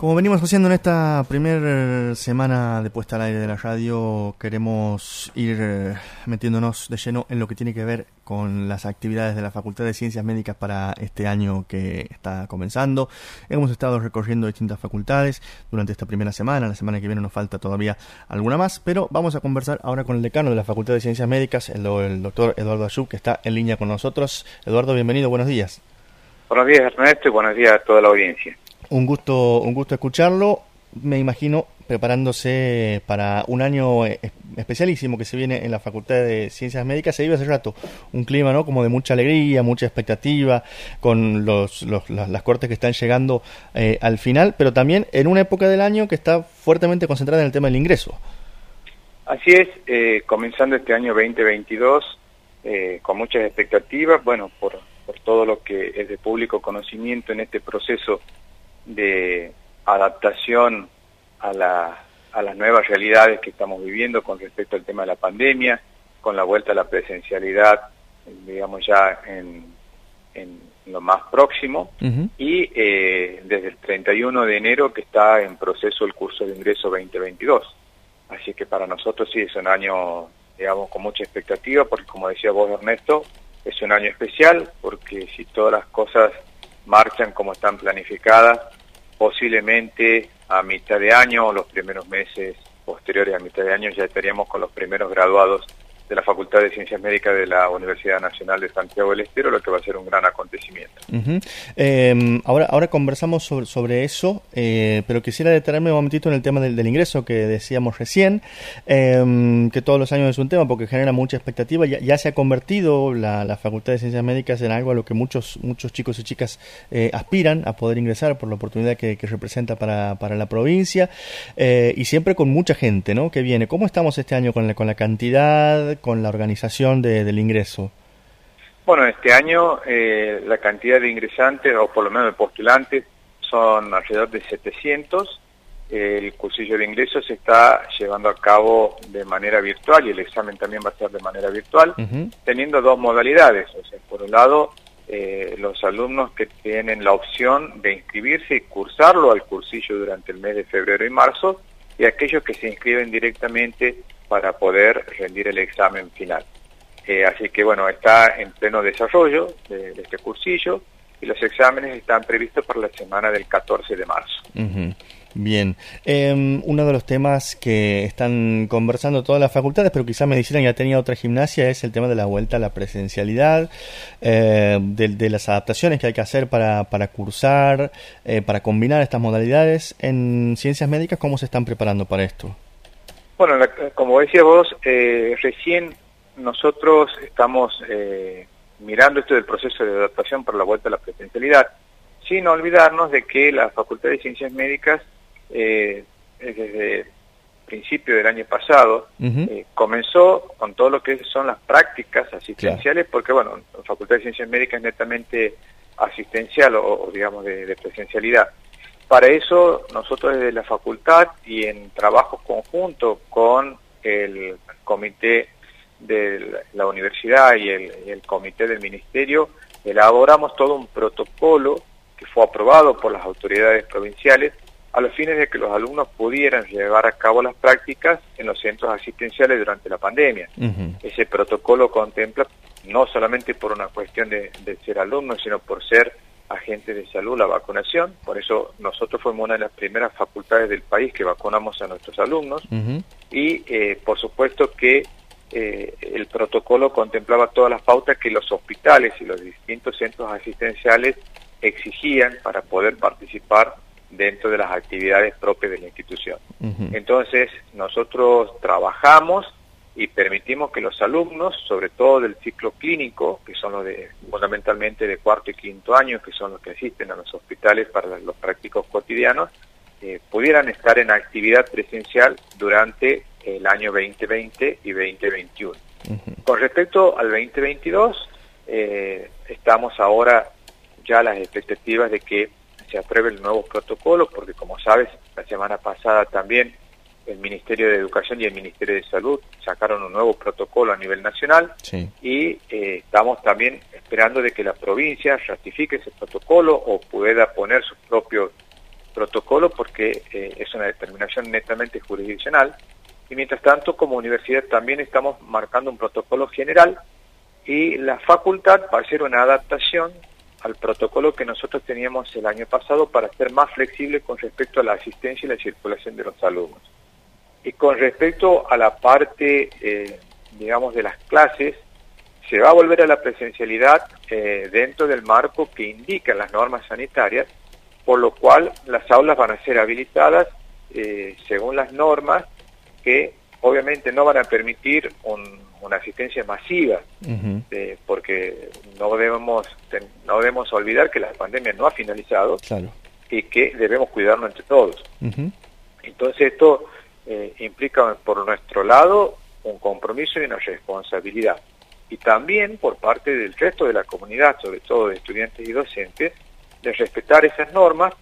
Como venimos haciendo en esta primera semana de puesta al aire de la radio, queremos ir eh, metiéndonos de lleno en lo que tiene que ver con las actividades de la Facultad de Ciencias Médicas para este año que está comenzando. Hemos estado recorriendo distintas facultades durante esta primera semana, la semana que viene nos falta todavía alguna más, pero vamos a conversar ahora con el decano de la Facultad de Ciencias Médicas, el, doctor Eduardo Ayub, que está en línea con nosotros. Eduardo, bienvenido, buenos días. Buenos días Ernesto y buenos días a toda la audiencia. Un gusto, un gusto escucharlo. Me imagino preparándose para un año eh, especialísimo que se viene en la Facultad de Ciencias Médicas. Se vive hace rato un clima, ¿no? Como de mucha alegría, mucha expectativa, con los, las, cortes que están llegando eh, al final, pero también en una época del año que está fuertemente concentrada en el tema del ingreso. Así es, eh, comenzando este año 2022 con muchas expectativas, bueno, por, por todo lo que es de público conocimiento en este proceso de adaptación a, las nuevas realidades que estamos viviendo con respecto al tema de la pandemia, con la vuelta a la presencialidad, digamos ya en, lo más próximo, y eh, desde el 31 de enero que está en proceso el curso de ingreso 2022. Así que para nosotros sí es un año, digamos, con mucha expectativa, porque como decía vos, Ernesto, es un año especial, porque si todas las cosas marchan como están planificadas, posiblemente a mitad de año los primeros meses posteriores a mitad de año ya estaríamos con los primeros graduados de la Facultad de Ciencias Médicas de la Universidad Nacional de Santiago del Estero, lo que va a ser un gran acontecimiento. Em, ahora, ahora conversamos sobre, eso, eh, pero quisiera detenerme un momentito en el tema del, ingreso que decíamos recién, em, que todos los años es un tema porque genera mucha expectativa. Ya, se ha convertido la, Facultad de Ciencias Médicas en algo a lo que muchos, muchos chicos y chicas eh, aspiran a poder ingresar por la oportunidad que, representa para, para, la provincia eh, y siempre con mucha gente ¿no? que viene. ¿Cómo estamos este año con la, con la cantidad? Con la organización del ingreso? Bueno, este año eh, la cantidad de ingresantes, o por lo menos de postulantes, son alrededor de 700. El cursillo de ingreso se está llevando a cabo de manera virtual y el examen también va a ser de manera virtual, teniendo dos modalidades. O sea, por un lado, eh, los alumnos que tienen la opción de inscribirse y cursarlo al cursillo durante el mes de febrero y marzo, y aquellos que se inscriben directamente para poder rendir el examen final. Eh, así que bueno, está en pleno desarrollo de, este cursillo y los exámenes están previstos para la semana del 14 de marzo. Bien, em, uno de los temas que están conversando todas las facultades, pero quizá medicina ya tenía otra gimnasia, es el tema de la vuelta a la presencialidad, eh, de, las adaptaciones que hay que hacer para, para cursar, eh, para combinar estas modalidades. En ciencias médicas, ¿cómo se están preparando para esto? Bueno, como decías vos, eh, recién nosotros estamos eh, mirando esto del proceso de adaptación para la vuelta a la presencialidad, sin olvidarnos de que la Facultad de Ciencias Médicas, eh, desde principio del año pasado, comenzó con todo lo que son las prácticas asistenciales, porque bueno, la Facultad de Ciencias Médicas es netamente asistencial o, digamos de presencialidad. Para eso nosotros desde la facultad y en trabajo conjunto con el comité de la universidad y el, comité del ministerio elaboramos todo un protocolo que fue aprobado por las autoridades provinciales a los fines de que los alumnos pudieran llevar a cabo las prácticas en los centros asistenciales durante la pandemia. Ese protocolo contempla no solamente por una cuestión de, de ser alumnos, sino por ser agentes de salud la vacunación, por eso nosotros fuimos una de las primeras facultades del país que vacunamos a nuestros alumnos. Y eh, por supuesto que eh, el protocolo contemplaba todas las pautas que los hospitales y los distintos centros asistenciales exigían para poder participar dentro de las actividades propias de la institución. Entonces, nosotros trabajamos y permitimos que los alumnos, sobre todo del ciclo clínico, que son los de fundamentalmente de cuarto y quinto año, que son los que asisten a los hospitales para los prácticos cotidianos, eh, pudieran estar en actividad presencial durante el año 2020 y 2021. Con respecto al 2022, eh, estamos ahora ya a las expectativas de que se apruebe el nuevo protocolo, porque como sabes, la semana pasada también el Ministerio de Educación y el Ministerio de Salud sacaron un nuevo protocolo a nivel nacional y eh, estamos también esperando de que la provincia ratifique ese protocolo o pueda poner sus propios protocolo porque eh, es una determinación netamente jurisdiccional y mientras tanto como universidad también estamos marcando un protocolo general y la facultad va a hacer una adaptación al protocolo que nosotros teníamos el año pasado para ser más flexible con respecto a la asistencia y la circulación de los alumnos. Y con respecto a la parte, eh, digamos, de las clases, se va a volver a la presencialidad eh, dentro del marco que indican las normas sanitarias, por lo cual las aulas van a ser habilitadas eh, según las normas que obviamente no van a permitir una asistencia masiva, eh, porque no debemos, no debemos olvidar que la pandemia no ha finalizado y que debemos cuidarnos entre todos. Entonces esto eh, implica por nuestro lado un compromiso y una responsabilidad. Y también por parte del resto de la comunidad, sobre todo de estudiantes y docentes, de respetar esas normas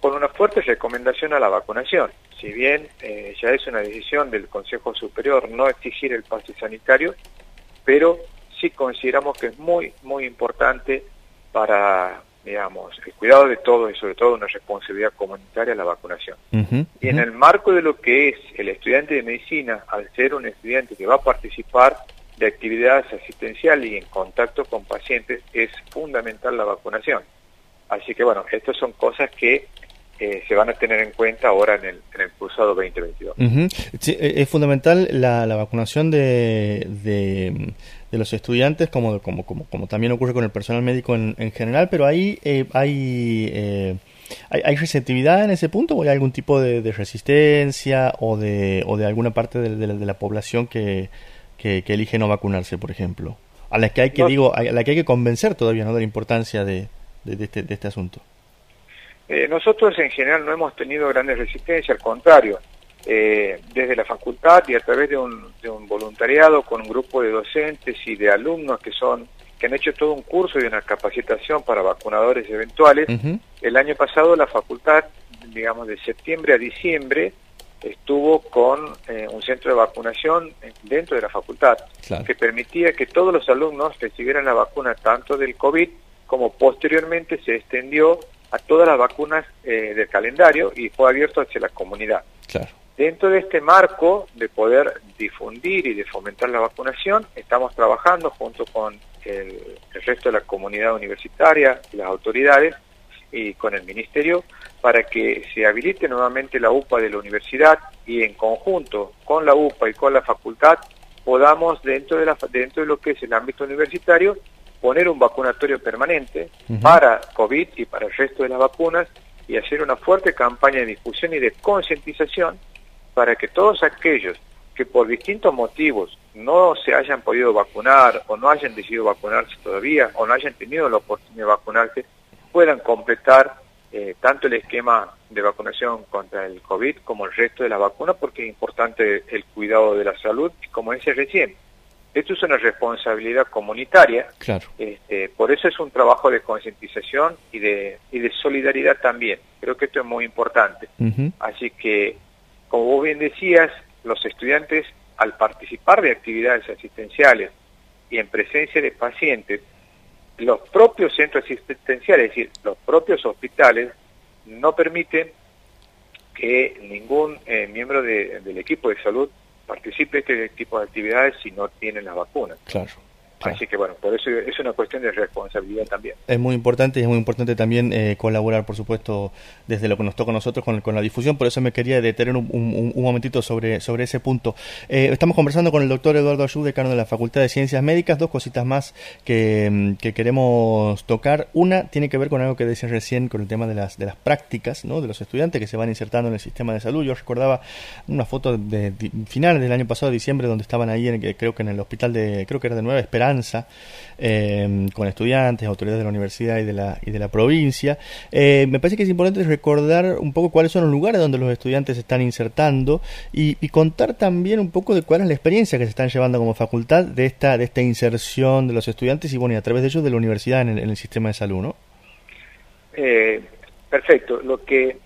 con una fuerte recomendación a la vacunación. Si bien eh, ya es una decisión del Consejo Superior no exigir el pase sanitario, pero sí consideramos que es muy, muy importante para, digamos, el cuidado de todos y sobre todo una responsabilidad comunitaria la vacunación. Y en el marco de lo que es el estudiante de medicina, al ser un estudiante que va a participar de actividades asistenciales y en contacto con pacientes, es fundamental la vacunación. Así que bueno, estas son cosas que eh, se van a tener en cuenta ahora en el, en el cursado 2022. E, es fundamental la, vacunación de, de, los estudiantes, como, como, como, como, también ocurre con el personal médico en, general, pero ahí eh, eh, hay, hay, receptividad en ese punto o hay algún tipo de, resistencia o de, o de alguna parte de, la, población que, que, elige no vacunarse, por ejemplo, a la que hay que, digo, a la que hay que convencer todavía ¿no? de la importancia de, de, este, de este asunto. Eh, nosotros en general no hemos tenido grandes resistencias, al contrario, eh, desde la facultad y a través de un, de un, voluntariado con un grupo de docentes y de alumnos que son que han hecho todo un curso y una capacitación para vacunadores eventuales. El año pasado la facultad, digamos de septiembre a diciembre, estuvo con eh, un centro de vacunación dentro de la facultad que permitía que todos los alumnos recibieran la vacuna tanto del COVID como posteriormente se extendió a todas las vacunas eh, del calendario y fue abierto hacia la comunidad. Dentro de este marco de poder difundir y de fomentar la vacunación, estamos trabajando junto con el, resto de la comunidad universitaria las autoridades y con el ministerio para que se habilite nuevamente la UPA de la universidad y en conjunto con la UPA y con la facultad podamos dentro de, la, dentro de lo que es el ámbito universitario poner un vacunatorio permanente para COVID y para el resto de las vacunas y hacer una fuerte campaña de difusión y de concientización para que todos aquellos que por distintos motivos no se hayan podido vacunar o no hayan decidido vacunarse todavía o no hayan tenido la oportunidad de vacunarse puedan completar eh, tanto el esquema de vacunación contra el COVID como el resto de la vacuna porque es importante el cuidado de la salud como decía recién, esto es una responsabilidad comunitaria, claro. este, por eso es un trabajo de concientización y de, y de solidaridad también. Creo que esto es muy importante. Así que, como vos bien decías, los estudiantes al participar de actividades asistenciales y en presencia de pacientes, los propios centros asistenciales, es decir, los propios hospitales, no permiten que ningún eh, miembro del equipo de salud participe este tipo de actividades si no tienen la vacuna. Claro. Así que bueno, por eso es una cuestión de responsabilidad también. Es muy importante y es muy importante también eh, colaborar, por supuesto, desde lo que nos toca a nosotros con, con la difusión. Por eso me quería detener un, un, momentito sobre, sobre ese punto. Eh, estamos conversando con el doctor Eduardo Ayú, decano de la Facultad de Ciencias Médicas. Dos cositas más que, mm, que, queremos tocar. Una tiene que ver con algo que decía recién, con el tema de las, de las prácticas ¿no? de los estudiantes que se van insertando en el sistema de salud. Yo recordaba una foto de, finales del año pasado, de diciembre, donde estaban ahí, en, creo que en el hospital de, creo que era de Nueva Esperanza eh, con estudiantes, autoridades de la universidad y de la, y de la provincia. Eh, me parece que es importante recordar un poco cuáles son los lugares donde los estudiantes se están insertando y, contar también un poco de cuál es la experiencia que se están llevando como facultad de esta, de esta inserción de los estudiantes y bueno, y a través de ellos de la universidad en el, sistema de salud, ¿no? Eh, perfecto. Lo que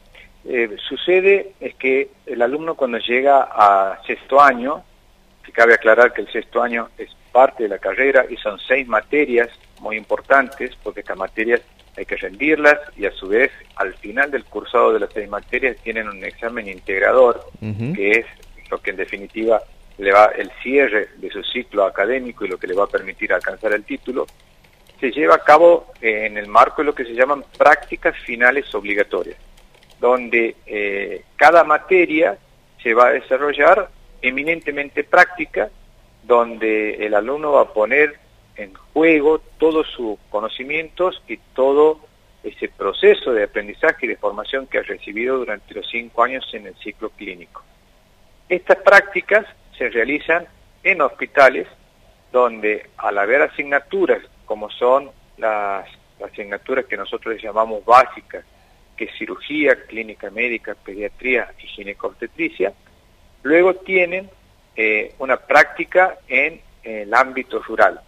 sucede es que el alumno cuando llega a sexto año, que cabe aclarar que el sexto año es parte de la carrera y son seis materias muy importantes, porque estas materias hay que rendirlas y a su vez al final del cursado de las seis materias tienen un examen integrador, que es lo que en definitiva le va el cierre de su ciclo académico y lo que le va a permitir alcanzar el título, se lleva a cabo en el marco de lo que se llaman prácticas finales obligatorias, donde eh, cada materia se va a desarrollar eminentemente práctica, donde el alumno va a poner en juego todos sus conocimientos y todo ese proceso de aprendizaje y de formación que ha recibido durante los cinco años en el ciclo clínico. Estas prácticas se realizan en hospitales donde al haber asignaturas como son las, asignaturas que nosotros llamamos básicas, que es cirugía, clínica médica, pediatría y ginecobstetricia, luego tienen eh, una práctica en el ámbito rural.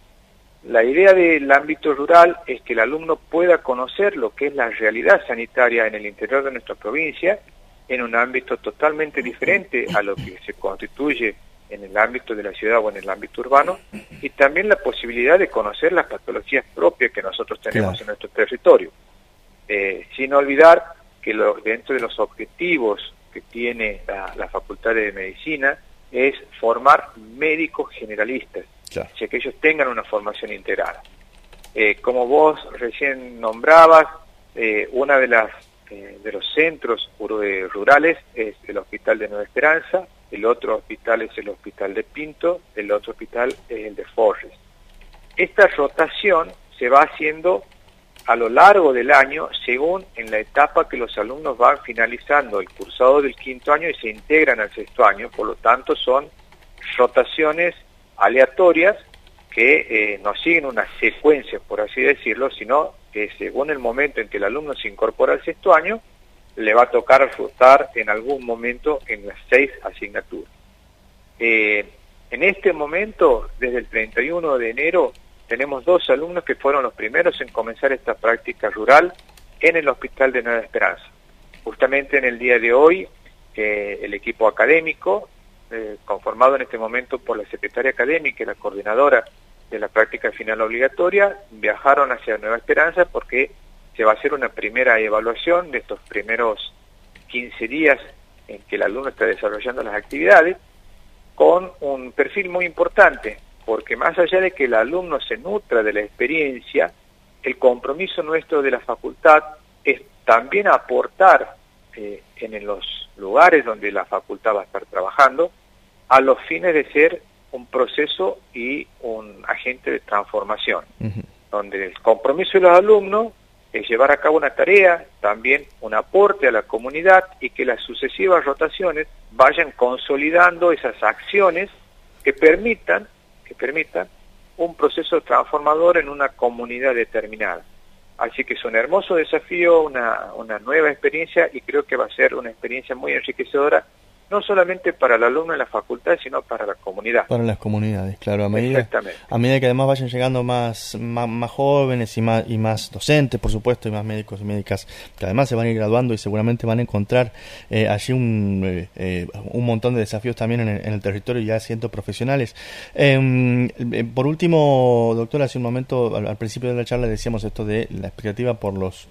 La idea del ámbito rural es que el alumno pueda conocer lo que es la realidad sanitaria en el interior de nuestra provincia en un ámbito totalmente diferente a lo que se constituye en el ámbito de la ciudad o en el ámbito urbano y también la posibilidad de conocer las patologías propias que nosotros tenemos en nuestro territorio. Eh, sin olvidar que lo, dentro de los objetivos que tiene la Facultad de Medicina es formar médicos generalistas, ya que ellos tengan una formación integrada. Eh, como vos recién nombrabas, eh, una de las eh, de los centros rurales es el Hospital de Nueva Esperanza, el otro hospital es el Hospital de Pinto, el otro hospital es el de Forres. Esta rotación se va haciendo a lo largo del año según en la etapa que los alumnos van finalizando el cursado del quinto año y se integran al sexto año, por lo tanto son rotaciones aleatorias que eh, no siguen una secuencia, por así decirlo, sino que según el momento en que el alumno se incorpora al sexto año, le va a tocar rotar en algún momento en las seis asignaturas. Eh, en este momento, desde el 31 de enero, tenemos dos alumnos que fueron los primeros en comenzar esta práctica rural en el Hospital de Nueva Esperanza. Justamente en el día de hoy, eh, el equipo académico eh, conformado en este momento por la secretaria académica y la coordinadora de la práctica final obligatoria, viajaron hacia Nueva Esperanza porque se va a hacer una primera evaluación de estos primeros 15 días en que el alumno está desarrollando las actividades, con un perfil muy importante, porque más allá de que el alumno se nutra de la experiencia, el compromiso nuestro de la facultad es también aportar eh, en los lugares donde la facultad va a estar trabajando, a los fines de ser un proceso y un agente de transformación, donde el compromiso de los alumnos es llevar a cabo una tarea, también un aporte a la comunidad y que las sucesivas rotaciones vayan consolidando esas acciones que permitan, que permitan un proceso transformador en una comunidad determinada. Así que es un hermoso desafío, una, una nueva experiencia y creo que va a ser una experiencia muy enriquecedora no solamente para el alumno en la facultad, sino para la comunidad. Para las comunidades, claro, a medida, a medida que además vayan llegando más, más, jóvenes y más, y más docentes, por supuesto, y más médicos y médicas, que además se van a ir graduando y seguramente van a encontrar eh, allí un, eh, eh, un montón de desafíos también en el, territorio, ya siendo profesionales. Em, por último, doctor, hace un momento, al principio de la charla decíamos esto de la expectativa por los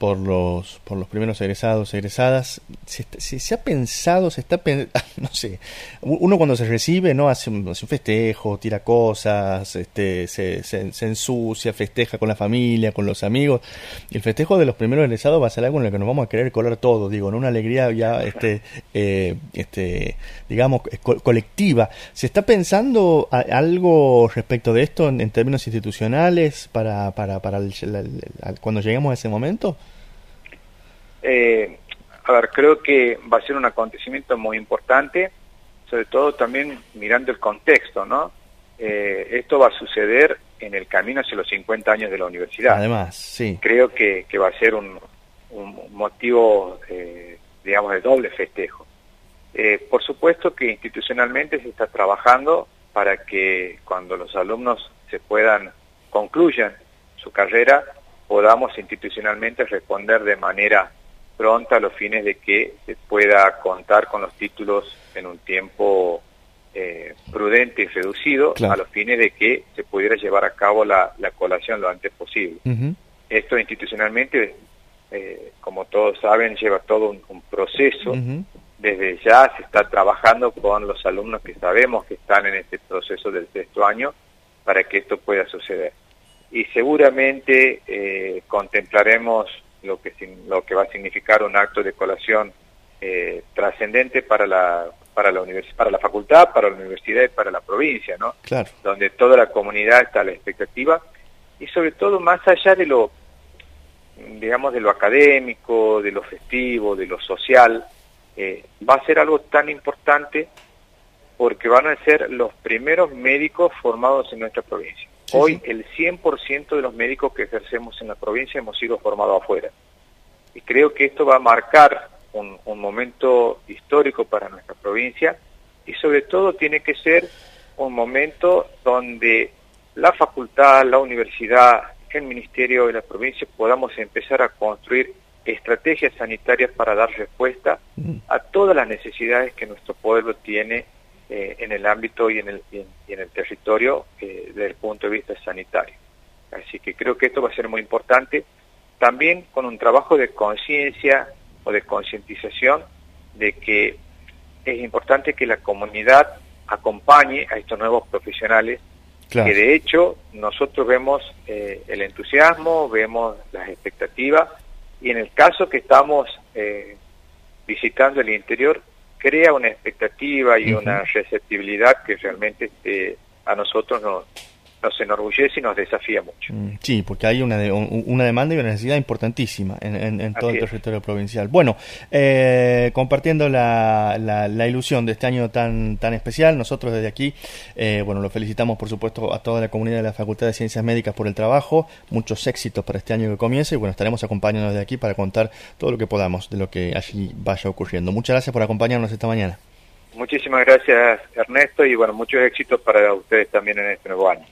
por los, por los primeros egresados, egresadas. Se, se, ha pensado, se está no sé, uno cuando se recibe, ¿no? Hace un, festejo, tira cosas, este, se, se, ensucia, festeja con la familia, con los amigos. Y el festejo de los primeros egresados va a ser algo en el que nos vamos a querer colar todo, digo, en una alegría ya, este, eh, este, digamos, colectiva. ¿Se está pensando algo respecto de esto en, términos institucionales para, para, para cuando lleguemos a ese momento? Eh, a ver, creo que va a ser un acontecimiento muy importante, sobre todo también mirando el contexto, ¿no? Eh, esto va a suceder en el camino hacia los 50 años de la universidad. Además, sí. Creo que, va a ser un, motivo, eh, digamos, de doble festejo. Eh, por supuesto que institucionalmente se está trabajando para que cuando los alumnos se puedan, concluyan su carrera, podamos institucionalmente responder de manera pronta a los fines de que se pueda contar con los títulos en un tiempo eh, prudente y reducido, a los fines de que se pudiera llevar a cabo la, colación lo antes posible. esto institucionalmente, eh, como todos saben, lleva todo un, proceso. Desde ya se está trabajando con los alumnos que sabemos que están en este proceso del sexto año para que esto pueda suceder. Y seguramente eh, contemplaremos lo que, lo que va a significar un acto de colación eh, trascendente para la para la para la facultad, para la universidad y para la provincia, ¿no? Claro. Donde toda la comunidad está a la expectativa y sobre todo más allá de lo digamos de lo académico, de lo festivo, de lo social, eh, va a ser algo tan importante porque van a ser los primeros médicos formados en nuestra provincia. Hoy el 100% de los médicos que ejercemos en la provincia hemos sido formados afuera. Y creo que esto va a marcar un, momento histórico para nuestra provincia y sobre todo tiene que ser un momento donde la facultad, la universidad, el ministerio de la provincia podamos empezar a construir estrategias sanitarias para dar respuesta mm. a todas las necesidades que nuestro pueblo tiene eh, en el ámbito y en el, y en, el territorio eh, desde el punto de vista sanitario. Así que creo que esto va a ser muy importante, también con un trabajo de conciencia o de concientización de que es importante que la comunidad acompañe a estos nuevos profesionales, que de hecho nosotros vemos eh, el entusiasmo, vemos las expectativas, y en el caso que estamos visitando el interior, crea una expectativa y una receptibilidad que realmente este, a nosotros nos, nos enorgullece y nos desafía mucho. Mm, sí, porque hay una, una demanda y una necesidad importantísima en, todo el territorio provincial. Bueno, eh, compartiendo la, la, ilusión de este año tan, tan especial, nosotros desde aquí, eh, bueno, lo felicitamos por supuesto a toda la comunidad de la Facultad de Ciencias Médicas por el trabajo, muchos éxitos para este año que comienza y bueno, estaremos acompañándonos de aquí para contar todo lo que podamos de lo que allí vaya ocurriendo. Muchas gracias por acompañarnos esta mañana. Muchísimas gracias Ernesto y bueno, muchos éxitos para ustedes también en este nuevo año.